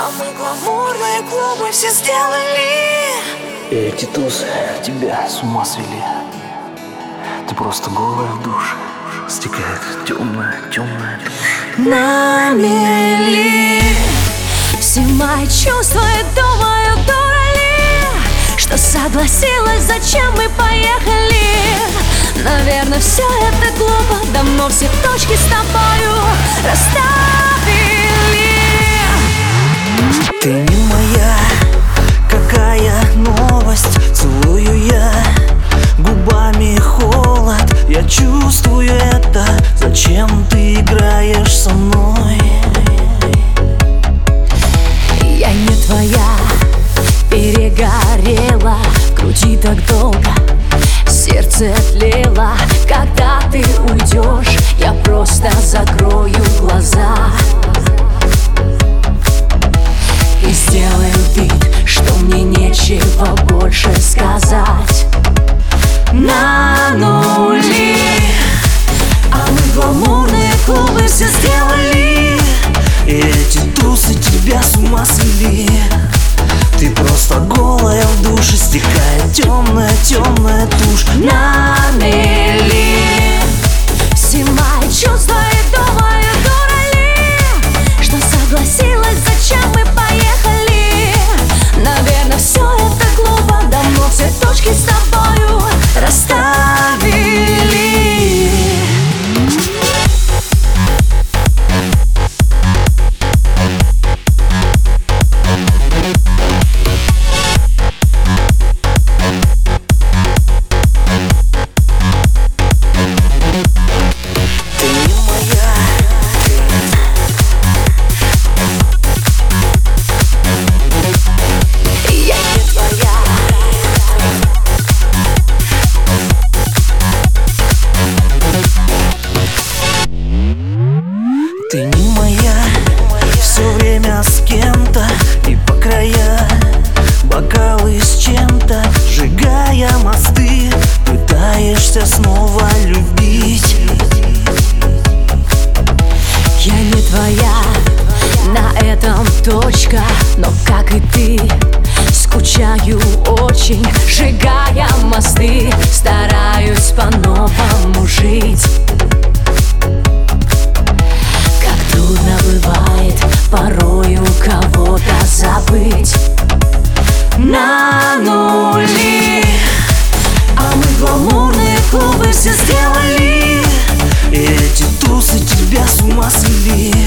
А мы гламурные клубы все сделали. Эти тусы тебя с ума свели. Ты просто голая в душе Стекает темная, темная тушь На мели Все мои чувства и думаю, дура ли Что согласилась, зачем мы поехали? Наверное, все это глупо. Давно все точки с тобою расставили Ты не моя, какая новость? Целую я. Губами холод. Я чувствую это, зачем ты играешь со мной? Я не твоя, перегорела. В груди так долго, сердце тлело Когда ты уйдешь, я просто закрою глаза тебя с Ты не клубы все сделали. И эти трусы тебя с ума свели